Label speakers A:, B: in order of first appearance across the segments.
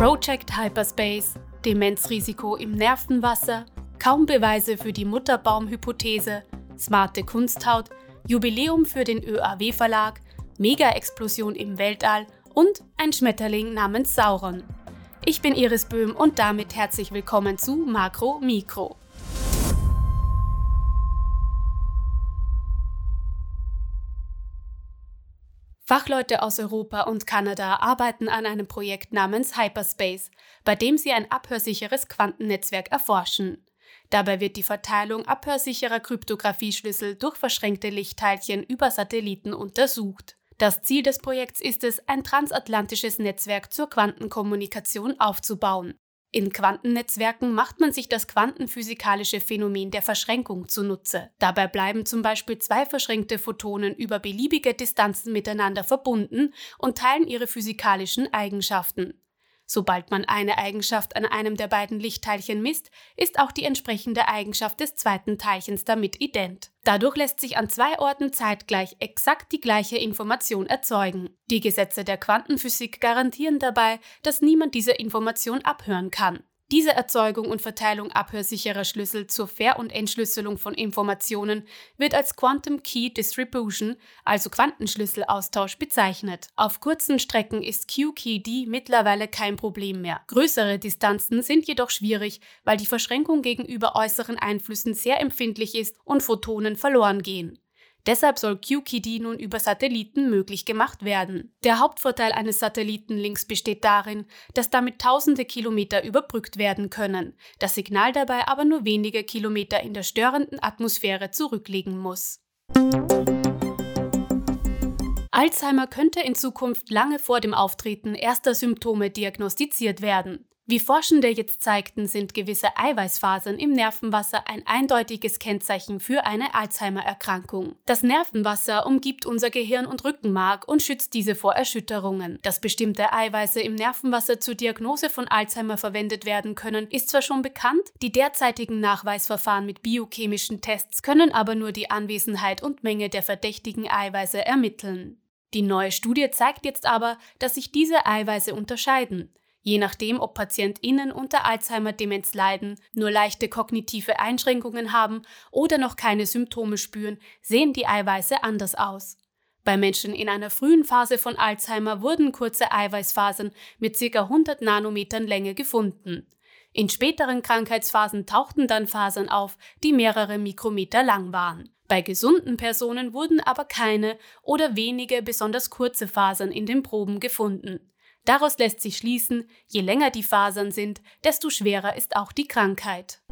A: Project Hyperspace, Demenzrisiko im Nervenwasser, kaum Beweise für die Mutterbaumhypothese, smarte Kunsthaut, Jubiläum für den ÖAW-Verlag, Mega-Explosion im Weltall und ein Schmetterling namens Sauron. Ich bin Iris Böhm und damit herzlich willkommen zu Makro Mikro. Fachleute aus Europa und Kanada arbeiten an einem Projekt namens Hyperspace, bei dem sie ein abhörsicheres Quantennetzwerk erforschen. Dabei wird die Verteilung abhörsicherer Kryptographieschlüssel durch verschränkte Lichtteilchen über Satelliten untersucht. Das Ziel des Projekts ist es, ein transatlantisches Netzwerk zur Quantenkommunikation aufzubauen. In Quantennetzwerken macht man sich das quantenphysikalische Phänomen der Verschränkung zunutze. Dabei bleiben zum Beispiel zwei verschränkte Photonen über beliebige Distanzen miteinander verbunden und teilen ihre physikalischen Eigenschaften. Sobald man eine Eigenschaft an einem der beiden Lichtteilchen misst, ist auch die entsprechende Eigenschaft des zweiten Teilchens damit ident. Dadurch lässt sich an zwei Orten zeitgleich exakt die gleiche Information erzeugen. Die Gesetze der Quantenphysik garantieren dabei, dass niemand diese Information abhören kann. Diese Erzeugung und Verteilung abhörsicherer Schlüssel zur Ver- und Entschlüsselung von Informationen wird als Quantum Key Distribution, also Quantenschlüsselaustausch, bezeichnet. Auf kurzen Strecken ist QKD mittlerweile kein Problem mehr. Größere Distanzen sind jedoch schwierig, weil die Verschränkung gegenüber äußeren Einflüssen sehr empfindlich ist und Photonen verloren gehen. Deshalb soll QKD nun über Satelliten möglich gemacht werden. Der Hauptvorteil eines Satellitenlinks besteht darin, dass damit tausende Kilometer überbrückt werden können, das Signal dabei aber nur wenige Kilometer in der störenden Atmosphäre zurücklegen muss. Alzheimer könnte in Zukunft lange vor dem Auftreten erster Symptome diagnostiziert werden. Wie Forschende jetzt zeigten, sind gewisse Eiweißfasern im Nervenwasser ein eindeutiges Kennzeichen für eine Alzheimer-Erkrankung. Das Nervenwasser umgibt unser Gehirn und Rückenmark und schützt diese vor Erschütterungen. Dass bestimmte Eiweiße im Nervenwasser zur Diagnose von Alzheimer verwendet werden können, ist zwar schon bekannt, die derzeitigen Nachweisverfahren mit biochemischen Tests können aber nur die Anwesenheit und Menge der verdächtigen Eiweiße ermitteln. Die neue Studie zeigt jetzt aber, dass sich diese Eiweiße unterscheiden. Je nachdem, ob PatientInnen unter Alzheimer-Demenz leiden, nur leichte kognitive Einschränkungen haben oder noch keine Symptome spüren, sehen die Eiweiße anders aus. Bei Menschen in einer frühen Phase von Alzheimer wurden kurze Eiweißfasern mit ca. 100 Nanometern Länge gefunden. In späteren Krankheitsphasen tauchten dann Fasern auf, die mehrere Mikrometer lang waren. Bei gesunden Personen wurden aber keine oder wenige besonders kurze Fasern in den Proben gefunden. Daraus lässt sich schließen, je länger die Fasern sind, desto schwerer ist auch die Krankheit.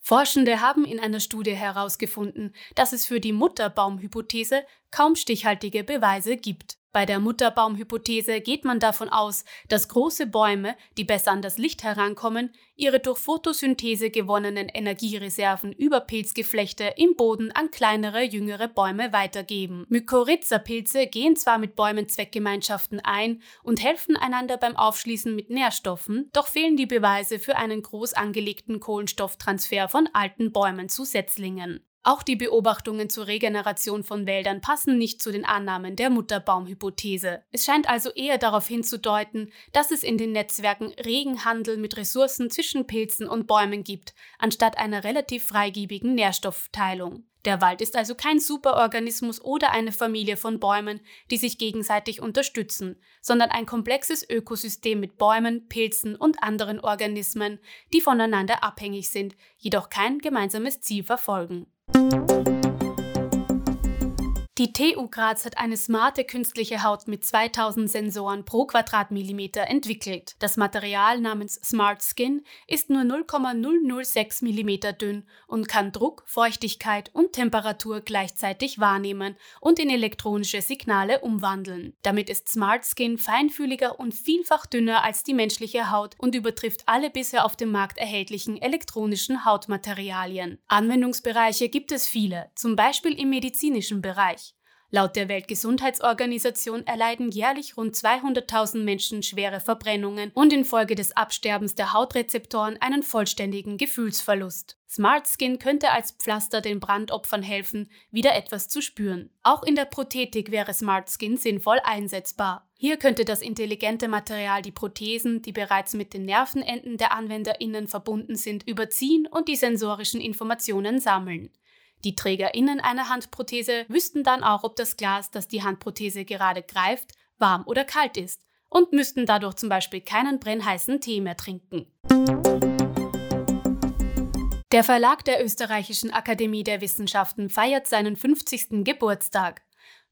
A: Forschende haben in einer Studie herausgefunden, dass es für die Mutterbaumhypothese kaum stichhaltige Beweise gibt. Bei der Mutterbaumhypothese geht man davon aus, dass große Bäume, die besser an das Licht herankommen, ihre durch Photosynthese gewonnenen Energiereserven über Pilzgeflechte im Boden an kleinere, jüngere Bäume weitergeben. Mykorrhiza-Pilze gehen zwar mit Bäumen Zweckgemeinschaften ein und helfen einander beim Aufschließen mit Nährstoffen, doch fehlen die Beweise für einen groß angelegten Kohlenstofftransfer von alten Bäumen zu Setzlingen. Auch die Beobachtungen zur Regeneration von Wäldern passen nicht zu den Annahmen der Mutterbaumhypothese. Es scheint also eher darauf hinzudeuten, dass es in den Netzwerken regen Handel mit Ressourcen zwischen Pilzen und Bäumen gibt, anstatt einer relativ freigebigen Nährstoffteilung. Der Wald ist also kein Superorganismus oder eine Familie von Bäumen, die sich gegenseitig unterstützen, sondern ein komplexes Ökosystem mit Bäumen, Pilzen und anderen Organismen, die voneinander abhängig sind, jedoch kein gemeinsames Ziel verfolgen. Thank you. Die TU Graz hat eine smarte künstliche Haut mit 2000 Sensoren pro Quadratmillimeter entwickelt. Das Material namens Smart Skin ist nur 0,006 mm dünn und kann Druck, Feuchtigkeit und Temperatur gleichzeitig wahrnehmen und in elektronische Signale umwandeln. Damit ist Smart Skin feinfühliger und vielfach dünner als die menschliche Haut und übertrifft alle bisher auf dem Markt erhältlichen elektronischen Hautmaterialien. Anwendungsbereiche gibt es viele, zum Beispiel im medizinischen Bereich. Laut der Weltgesundheitsorganisation erleiden jährlich rund 200.000 Menschen schwere Verbrennungen und infolge des Absterbens der Hautrezeptoren einen vollständigen Gefühlsverlust. Smart Skin könnte als Pflaster den Brandopfern helfen, wieder etwas zu spüren. Auch in der Prothetik wäre Smart Skin sinnvoll einsetzbar. Hier könnte das intelligente Material die Prothesen, die bereits mit den Nervenenden der AnwenderInnen verbunden sind, überziehen und die sensorischen Informationen sammeln. Die TrägerInnen einer Handprothese wüssten dann auch, ob das Glas, das die Handprothese gerade greift, warm oder kalt ist und müssten dadurch zum Beispiel keinen brennheißen Tee mehr trinken. Der Verlag der Österreichischen Akademie der Wissenschaften feiert seinen 50. Geburtstag.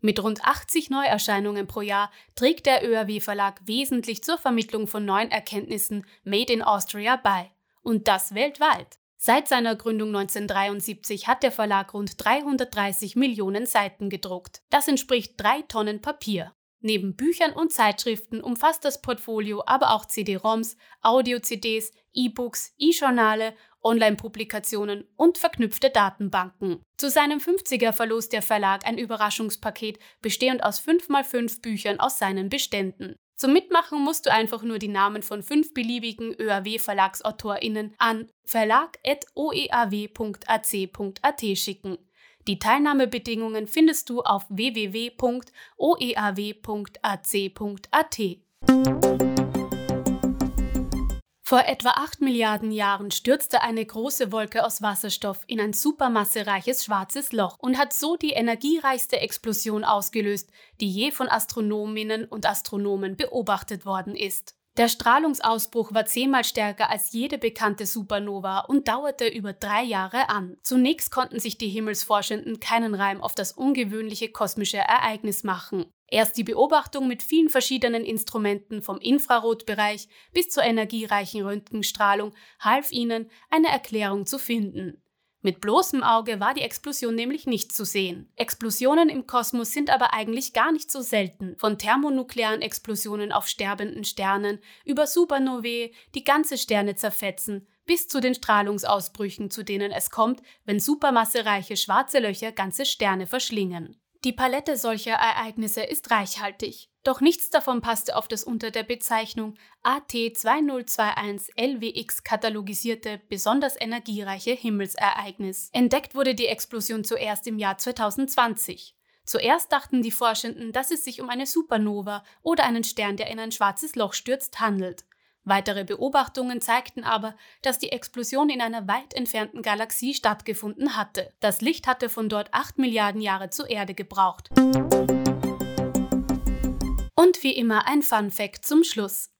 A: Mit rund 80 Neuerscheinungen pro Jahr trägt der ÖRW Verlag wesentlich zur Vermittlung von neuen Erkenntnissen Made in Austria bei. Und das weltweit. Seit seiner Gründung 1973 hat der Verlag rund 330 Millionen Seiten gedruckt. Das entspricht drei Tonnen Papier. Neben Büchern und Zeitschriften umfasst das Portfolio aber auch CD-ROMs, Audio-CDs, E-Books, E-Journale, Online-Publikationen und verknüpfte Datenbanken. Zu seinem 50er verlost der Verlag ein Überraschungspaket bestehend aus 5x5 Büchern aus seinen Beständen. Zum Mitmachen musst du einfach nur die Namen von fünf beliebigen ÖAW-VerlagsautorInnen an verlag.oeaw.ac.at schicken. Die Teilnahmebedingungen findest du auf www.oeaw.ac.at. Vor etwa 8 Milliarden Jahren stürzte eine große Wolke aus Wasserstoff in ein supermassereiches schwarzes Loch und hat so die energiereichste Explosion ausgelöst, die je von Astronominnen und Astronomen beobachtet worden ist. Der Strahlungsausbruch war zehnmal stärker als jede bekannte Supernova und dauerte über drei Jahre an. Zunächst konnten sich die Himmelsforschenden keinen Reim auf das ungewöhnliche kosmische Ereignis machen. Erst die Beobachtung mit vielen verschiedenen Instrumenten vom Infrarotbereich bis zur energiereichen Röntgenstrahlung half ihnen, eine Erklärung zu finden. Mit bloßem Auge war die Explosion nämlich nicht zu sehen. Explosionen im Kosmos sind aber eigentlich gar nicht so selten. Von thermonuklearen Explosionen auf sterbenden Sternen über Supernovae, die ganze Sterne zerfetzen, bis zu den Strahlungsausbrüchen, zu denen es kommt, wenn supermassereiche schwarze Löcher ganze Sterne verschlingen. Die Palette solcher Ereignisse ist reichhaltig, doch nichts davon passte auf das unter der Bezeichnung AT2021 LWX katalogisierte, besonders energiereiche Himmelsereignis. Entdeckt wurde die Explosion zuerst im Jahr 2020. Zuerst dachten die Forschenden, dass es sich um eine Supernova oder einen Stern, der in ein schwarzes Loch stürzt, handelt. Weitere Beobachtungen zeigten aber, dass die Explosion in einer weit entfernten Galaxie stattgefunden hatte. Das Licht hatte von dort 8 Milliarden Jahre zur Erde gebraucht. Und wie immer ein Fun Fact zum Schluss.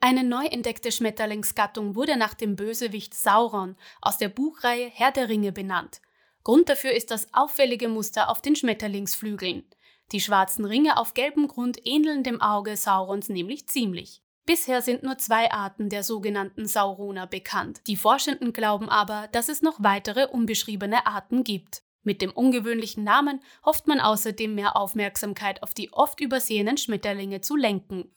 A: Eine neu entdeckte Schmetterlingsgattung wurde nach dem Bösewicht Sauron aus der Buchreihe Herr der Ringe benannt. Grund dafür ist das auffällige Muster auf den Schmetterlingsflügeln. Die schwarzen Ringe auf gelbem Grund ähneln dem Auge Saurons nämlich ziemlich. Bisher sind nur zwei Arten der sogenannten Sauroner bekannt. Die Forschenden glauben aber, dass es noch weitere unbeschriebene Arten gibt. Mit dem ungewöhnlichen Namen hofft man außerdem mehr Aufmerksamkeit auf die oft übersehenen Schmetterlinge zu lenken.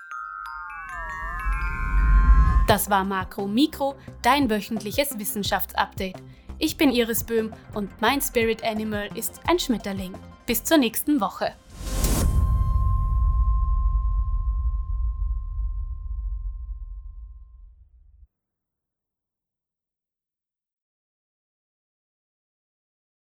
A: Das war Makro Mikro, dein wöchentliches Wissenschaftsupdate. Ich bin Iris Böhm und mein Spirit Animal ist ein Schmetterling. Bis zur nächsten Woche.